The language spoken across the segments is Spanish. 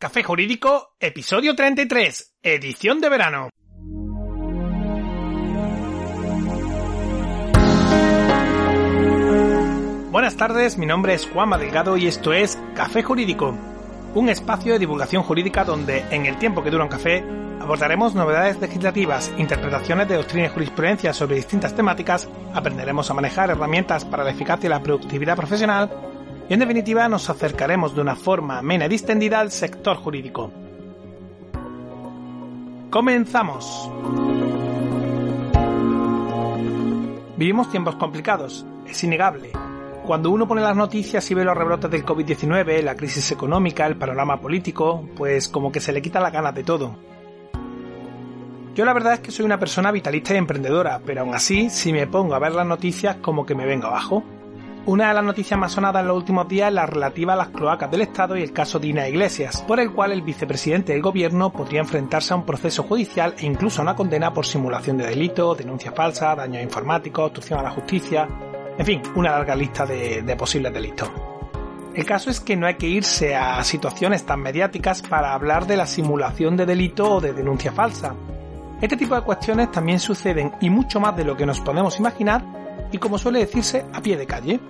Café Jurídico, episodio 33, edición de verano. Buenas tardes, mi nombre es Juanma Delgado y esto es Café Jurídico, un espacio de divulgación jurídica donde, en el tiempo que dura un café, abordaremos novedades legislativas, interpretaciones de doctrina y jurisprudencia sobre distintas temáticas, aprenderemos a manejar herramientas para la eficacia y la productividad profesional y en definitiva nos acercaremos de una forma amena y distendida al sector jurídico. Comenzamos. Vivimos tiempos complicados, es innegable. Cuando uno pone las noticias y ve los rebrotes del COVID-19, la crisis económica, el panorama político, pues como que se le quita la ganas de todo. Yo la verdad es que soy una persona vitalista y emprendedora, pero aún así, si me pongo a ver las noticias, como que me vengo abajo. Una de las noticias más sonadas en los últimos días es la relativa a las cloacas del Estado y el caso Dina Iglesias, por el cual el vicepresidente del gobierno podría enfrentarse a un proceso judicial e incluso a una condena por simulación de delito, denuncia falsa, daños informáticos, obstrucción a la justicia, en fin, una larga lista de, de posibles delitos. El caso es que no hay que irse a situaciones tan mediáticas para hablar de la simulación de delito o de denuncia falsa. Este tipo de cuestiones también suceden y mucho más de lo que nos podemos imaginar y como suele decirse, a pie de calle.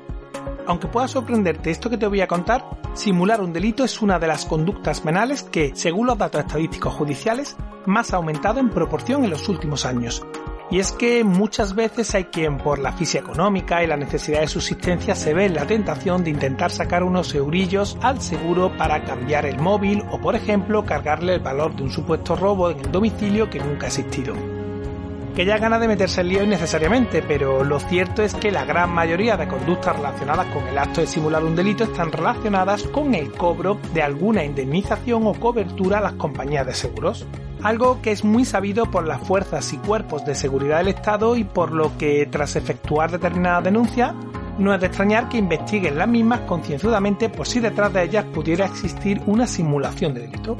Aunque pueda sorprenderte esto que te voy a contar, simular un delito es una de las conductas penales que, según los datos estadísticos judiciales, más ha aumentado en proporción en los últimos años. Y es que muchas veces hay quien por la física económica y la necesidad de subsistencia se ve en la tentación de intentar sacar unos eurillos al seguro para cambiar el móvil o por ejemplo cargarle el valor de un supuesto robo en el domicilio que nunca ha existido que ya gana de meterse en lío innecesariamente, pero lo cierto es que la gran mayoría de conductas relacionadas con el acto de simular un delito están relacionadas con el cobro de alguna indemnización o cobertura a las compañías de seguros. Algo que es muy sabido por las fuerzas y cuerpos de seguridad del Estado y por lo que tras efectuar determinadas denuncias no es de extrañar que investiguen las mismas concienzudamente por si detrás de ellas pudiera existir una simulación de delito.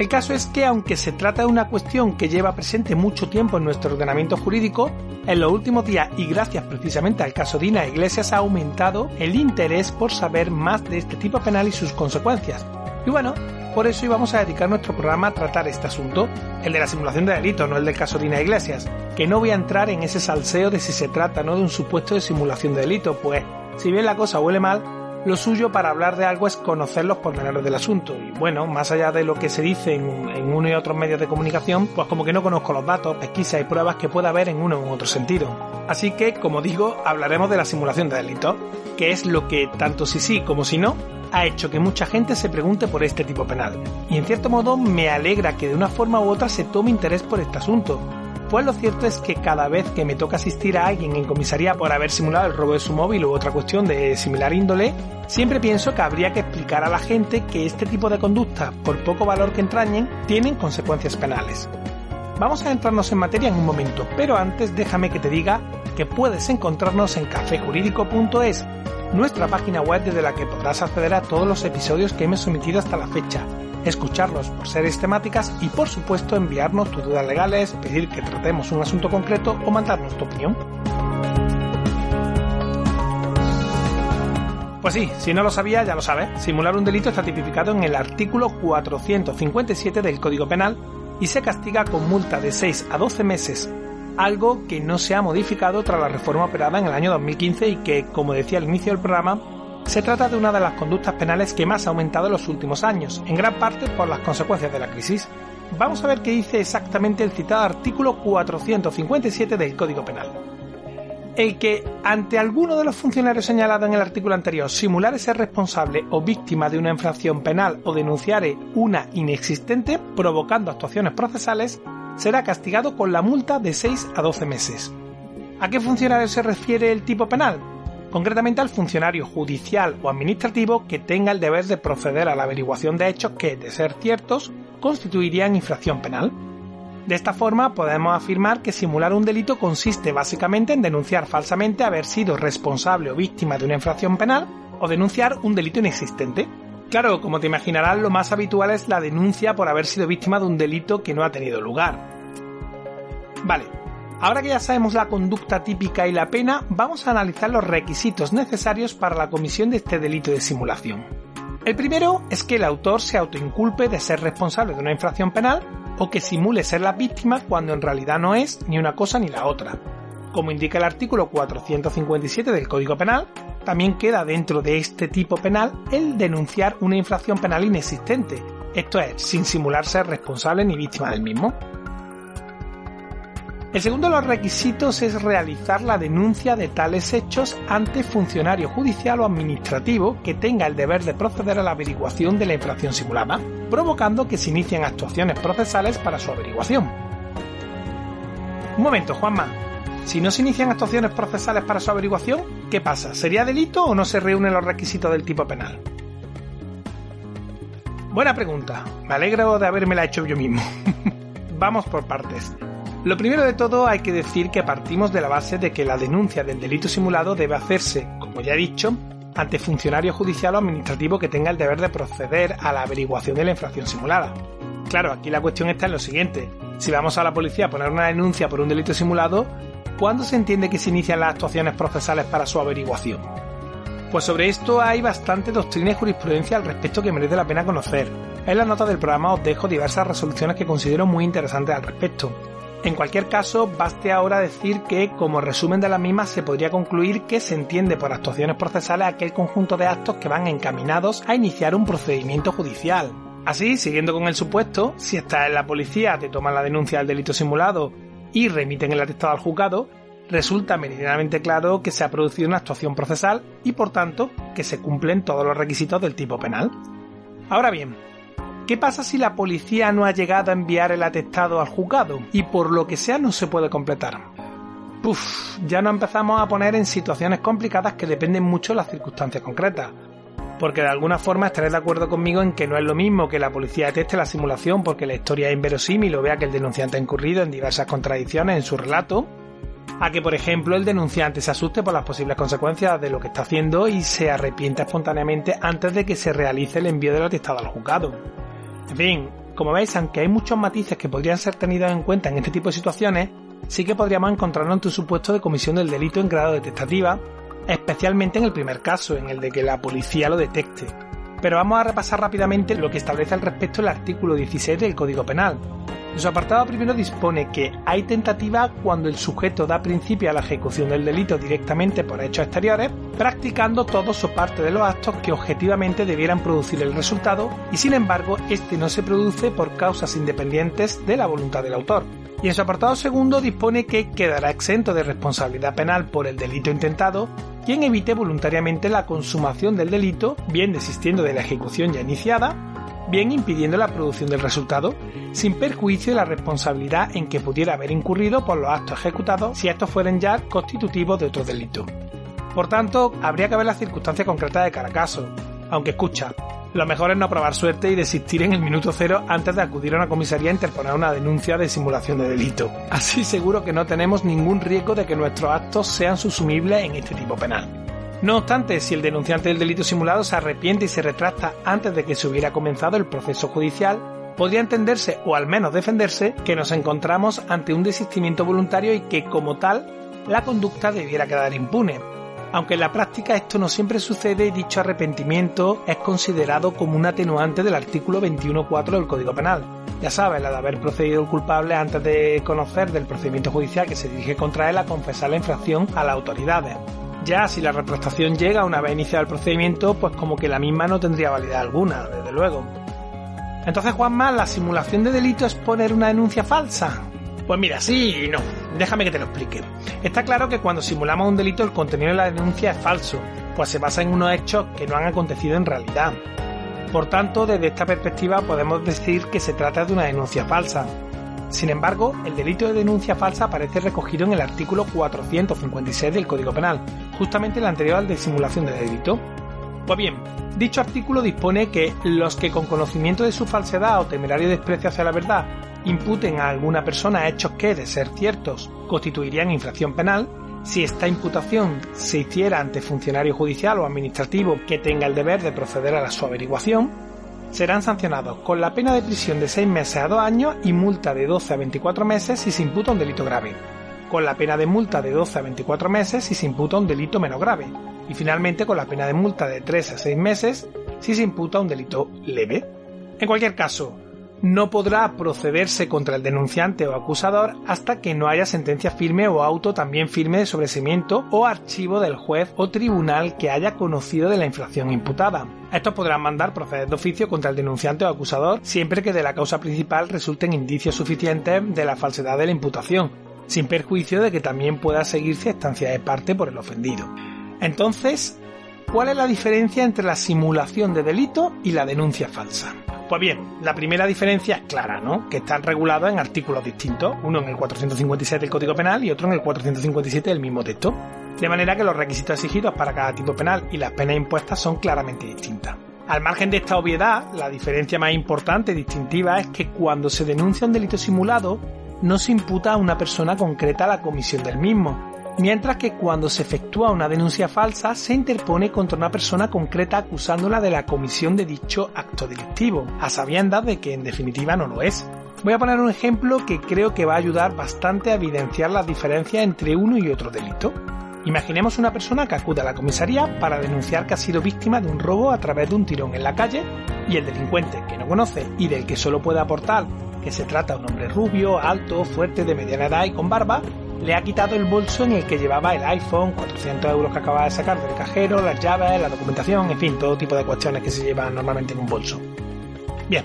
El caso es que aunque se trata de una cuestión que lleva presente mucho tiempo en nuestro ordenamiento jurídico, en los últimos días y gracias precisamente al caso Dina Iglesias ha aumentado el interés por saber más de este tipo penal y sus consecuencias. Y bueno, por eso íbamos a dedicar nuestro programa a tratar este asunto, el de la simulación de delito, no el del caso Dina Iglesias, que no voy a entrar en ese salseo de si se trata o no de un supuesto de simulación de delito, pues si bien la cosa huele mal, lo suyo para hablar de algo es conocer los pormenores del asunto. Y bueno, más allá de lo que se dice en, uno y otros medios de comunicación, pues como que no conozco los datos, pesquisas y pruebas que pueda haber en uno u otro sentido. Así que, como digo, hablaremos de la simulación de delitos, que es lo que, tanto si sí como si no, ha hecho que mucha gente se pregunte por este tipo penal. Y en cierto modo me alegra que de una forma u otra se tome interés por este asunto, pues lo cierto es que cada vez que me toca asistir a alguien en comisaría por haber simulado el robo de su móvil u otra cuestión de similar índole, siempre pienso que habría que explicar a la gente que este tipo de conductas, por poco valor que entrañen, tienen consecuencias penales. Vamos a entrarnos en materia en un momento, pero antes déjame que te diga que puedes encontrarnos en cafejurídico.es, nuestra página web desde la que podrás acceder a todos los episodios que hemos emitido hasta la fecha, escucharlos por series temáticas y por supuesto enviarnos tus dudas legales, pedir que tratemos un asunto concreto o mandarnos tu opinión. Pues sí, si no lo sabía, ya lo sabes. Simular un delito está tipificado en el artículo 457 del Código Penal y se castiga con multa de 6 a 12 meses, algo que no se ha modificado tras la reforma operada en el año 2015 y que, como decía al inicio del programa, se trata de una de las conductas penales que más ha aumentado en los últimos años, en gran parte por las consecuencias de la crisis. Vamos a ver qué dice exactamente el citado artículo 457 del Código Penal. El que, ante alguno de los funcionarios señalados en el artículo anterior, simulare ser responsable o víctima de una infracción penal o denunciare una inexistente, provocando actuaciones procesales, será castigado con la multa de 6 a 12 meses. ¿A qué funcionario se refiere el tipo penal? Concretamente al funcionario judicial o administrativo que tenga el deber de proceder a la averiguación de hechos que, de ser ciertos, constituirían infracción penal. De esta forma podemos afirmar que simular un delito consiste básicamente en denunciar falsamente haber sido responsable o víctima de una infracción penal o denunciar un delito inexistente. Claro, como te imaginarás, lo más habitual es la denuncia por haber sido víctima de un delito que no ha tenido lugar. Vale, Ahora que ya sabemos la conducta típica y la pena, vamos a analizar los requisitos necesarios para la comisión de este delito de simulación. El primero es que el autor se autoinculpe de ser responsable de una infracción penal o que simule ser la víctima cuando en realidad no es ni una cosa ni la otra. Como indica el artículo 457 del Código Penal, también queda dentro de este tipo penal el denunciar una infracción penal inexistente, esto es, sin simular ser responsable ni víctima del mismo. El segundo de los requisitos es realizar la denuncia de tales hechos ante funcionario judicial o administrativo que tenga el deber de proceder a la averiguación de la infracción simulada, provocando que se inicien actuaciones procesales para su averiguación. Un momento, Juanma. Si no se inician actuaciones procesales para su averiguación, ¿qué pasa? ¿Sería delito o no se reúnen los requisitos del tipo penal? Buena pregunta. Me alegro de habérmela hecho yo mismo. Vamos por partes. Lo primero de todo hay que decir que partimos de la base de que la denuncia del delito simulado debe hacerse, como ya he dicho, ante funcionario judicial o administrativo que tenga el deber de proceder a la averiguación de la infracción simulada. Claro, aquí la cuestión está en lo siguiente. Si vamos a la policía a poner una denuncia por un delito simulado, ¿cuándo se entiende que se inician las actuaciones procesales para su averiguación? Pues sobre esto hay bastante doctrina y jurisprudencia al respecto que merece la pena conocer. En la nota del programa os dejo diversas resoluciones que considero muy interesantes al respecto. En cualquier caso, baste ahora decir que, como resumen de la misma, se podría concluir que se entiende por actuaciones procesales aquel conjunto de actos que van encaminados a iniciar un procedimiento judicial. Así, siguiendo con el supuesto, si está en la policía, te toman la denuncia del delito simulado y remiten el atestado al juzgado, resulta meridianamente claro que se ha producido una actuación procesal y, por tanto, que se cumplen todos los requisitos del tipo penal. Ahora bien, ¿Qué pasa si la policía no ha llegado a enviar el atestado al juzgado y por lo que sea no se puede completar? Puf, ya nos empezamos a poner en situaciones complicadas que dependen mucho de las circunstancias concretas. Porque de alguna forma estaréis de acuerdo conmigo en que no es lo mismo que la policía deteste la simulación porque la historia es inverosímil o vea que el denunciante ha incurrido en diversas contradicciones en su relato, a que por ejemplo el denunciante se asuste por las posibles consecuencias de lo que está haciendo y se arrepienta espontáneamente antes de que se realice el envío del atestado al juzgado. En fin, como veis, aunque hay muchos matices que podrían ser tenidos en cuenta en este tipo de situaciones, sí que podríamos encontrarnos ante un supuesto de comisión del delito en grado de testativa, especialmente en el primer caso, en el de que la policía lo detecte. Pero vamos a repasar rápidamente lo que establece al respecto el artículo 16 del Código Penal, su apartado primero dispone que hay tentativa cuando el sujeto da principio a la ejecución del delito directamente por hechos exteriores, practicando todos o parte de los actos que objetivamente debieran producir el resultado y sin embargo este no se produce por causas independientes de la voluntad del autor. Y en su apartado segundo dispone que quedará exento de responsabilidad penal por el delito intentado quien evite voluntariamente la consumación del delito, bien desistiendo de la ejecución ya iniciada, bien impidiendo la producción del resultado, sin perjuicio de la responsabilidad en que pudiera haber incurrido por los actos ejecutados si estos fueran ya constitutivos de otro delito. Por tanto, habría que ver las circunstancias concretas de cada caso, aunque escucha, lo mejor es no probar suerte y desistir en el minuto cero antes de acudir a una comisaría a interponer una denuncia de simulación de delito. Así seguro que no tenemos ningún riesgo de que nuestros actos sean susumibles en este tipo penal. No obstante, si el denunciante del delito simulado se arrepiente y se retracta antes de que se hubiera comenzado el proceso judicial, podría entenderse, o al menos defenderse, que nos encontramos ante un desistimiento voluntario y que, como tal, la conducta debiera quedar impune. Aunque en la práctica esto no siempre sucede y dicho arrepentimiento es considerado como un atenuante del artículo 21.4 del Código Penal. Ya sabes, la de haber procedido el culpable antes de conocer del procedimiento judicial que se dirige contra él a confesar la infracción a las autoridades. Ya si la retractación llega una vez iniciado el procedimiento, pues como que la misma no tendría validez alguna, desde luego. Entonces, Juanma, ¿la simulación de delito es poner una denuncia falsa? Pues mira, sí y no. Déjame que te lo explique. Está claro que cuando simulamos un delito el contenido de la denuncia es falso, pues se basa en unos hechos que no han acontecido en realidad. Por tanto, desde esta perspectiva podemos decir que se trata de una denuncia falsa, sin embargo, el delito de denuncia falsa aparece recogido en el artículo 456 del Código Penal, justamente el anterior al de simulación de delito. Pues bien, dicho artículo dispone que los que con conocimiento de su falsedad o temerario desprecio hacia la verdad imputen a alguna persona hechos que, de ser ciertos, constituirían infracción penal, si esta imputación se hiciera ante funcionario judicial o administrativo que tenga el deber de proceder a su averiguación, serán sancionados con la pena de prisión de 6 meses a 2 años y multa de 12 a 24 meses si se imputa un delito grave, con la pena de multa de 12 a 24 meses si se imputa un delito menos grave, y finalmente con la pena de multa de 3 a 6 meses si se imputa un delito leve. En cualquier caso, no podrá procederse contra el denunciante o acusador hasta que no haya sentencia firme o auto también firme de sobreseimiento o archivo del juez o tribunal que haya conocido de la infracción imputada. Estos podrán mandar proceder de oficio contra el denunciante o acusador siempre que de la causa principal resulten indicios suficientes de la falsedad de la imputación, sin perjuicio de que también pueda seguirse estancia de parte por el ofendido. Entonces, ¿cuál es la diferencia entre la simulación de delito y la denuncia falsa? Pues bien, la primera diferencia es clara, ¿no? Que están regulados en artículos distintos, uno en el 457 del Código Penal y otro en el 457 del mismo texto. De manera que los requisitos exigidos para cada tipo penal y las penas impuestas son claramente distintas. Al margen de esta obviedad, la diferencia más importante y distintiva es que cuando se denuncia un delito simulado, no se imputa a una persona concreta la comisión del mismo, mientras que cuando se efectúa una denuncia falsa se interpone contra una persona concreta acusándola de la comisión de dicho acto delictivo, a sabiendas de que en definitiva no lo es. Voy a poner un ejemplo que creo que va a ayudar bastante a evidenciar las diferencias entre uno y otro delito. Imaginemos una persona que acude a la comisaría para denunciar que ha sido víctima de un robo a través de un tirón en la calle y el delincuente que no conoce y del que solo puede aportar que se trata de un hombre rubio, alto, fuerte, de mediana edad y con barba, le ha quitado el bolso en el que llevaba el iPhone, 400 euros que acaba de sacar del cajero, las llaves, la documentación, en fin, todo tipo de cuestiones que se llevan normalmente en un bolso. Bien,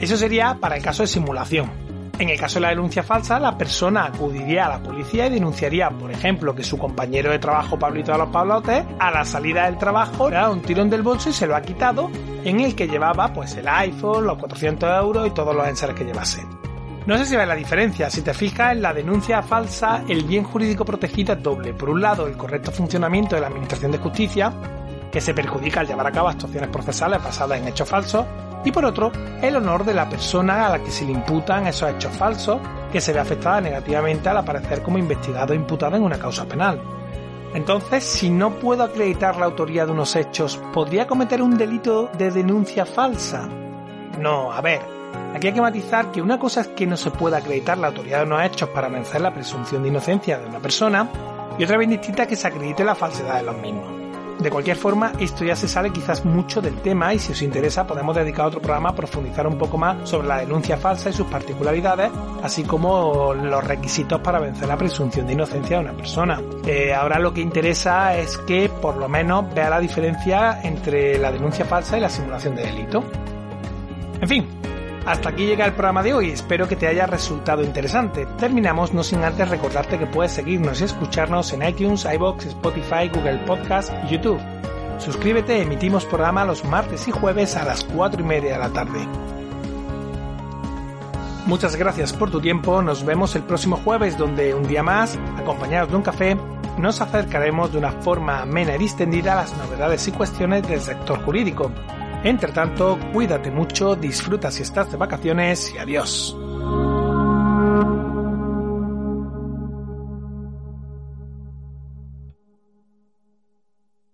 eso sería para el caso de simulación. En el caso de la denuncia falsa, la persona acudiría a la policía y denunciaría, por ejemplo, que su compañero de trabajo Pablito de los Pablotes, a la salida del trabajo le ha dado un tirón del bolso y se lo ha quitado, en el que llevaba pues el iPhone, los 400 euros y todos los enseres que llevase. No sé si ves la diferencia. Si te fijas en la denuncia falsa, el bien jurídico protegido es doble. Por un lado, el correcto funcionamiento de la Administración de Justicia, que se perjudica al llevar a cabo actuaciones procesales basadas en hechos falsos, y por otro, el honor de la persona a la que se le imputan esos hechos falsos, que se ve afectada negativamente al aparecer como investigado e imputado en una causa penal. Entonces, si no puedo acreditar la autoría de unos hechos, ¿podría cometer un delito de denuncia falsa? No, a ver, Aquí hay que matizar que una cosa es que no se pueda acreditar la autoridad de unos hechos para vencer la presunción de inocencia de una persona y otra bien distinta que se acredite la falsedad de los mismos. De cualquier forma, esto ya se sale quizás mucho del tema y si os interesa podemos dedicar otro programa a profundizar un poco más sobre la denuncia falsa y sus particularidades, así como los requisitos para vencer la presunción de inocencia de una persona. Eh, ahora lo que interesa es que por lo menos vea la diferencia entre la denuncia falsa y la simulación de delito. En fin, hasta aquí llega el programa de hoy, espero que te haya resultado interesante. Terminamos no sin antes recordarte que puedes seguirnos y escucharnos en iTunes, iBox, Spotify, Google Podcast y YouTube. Suscríbete, emitimos programa los martes y jueves a las 4 y media de la tarde. Muchas gracias por tu tiempo, nos vemos el próximo jueves donde un día más, acompañados de un café, nos acercaremos de una forma amena y distendida a las novedades y cuestiones del sector jurídico. Entre tanto, cuídate mucho, disfruta si estás de vacaciones y adiós.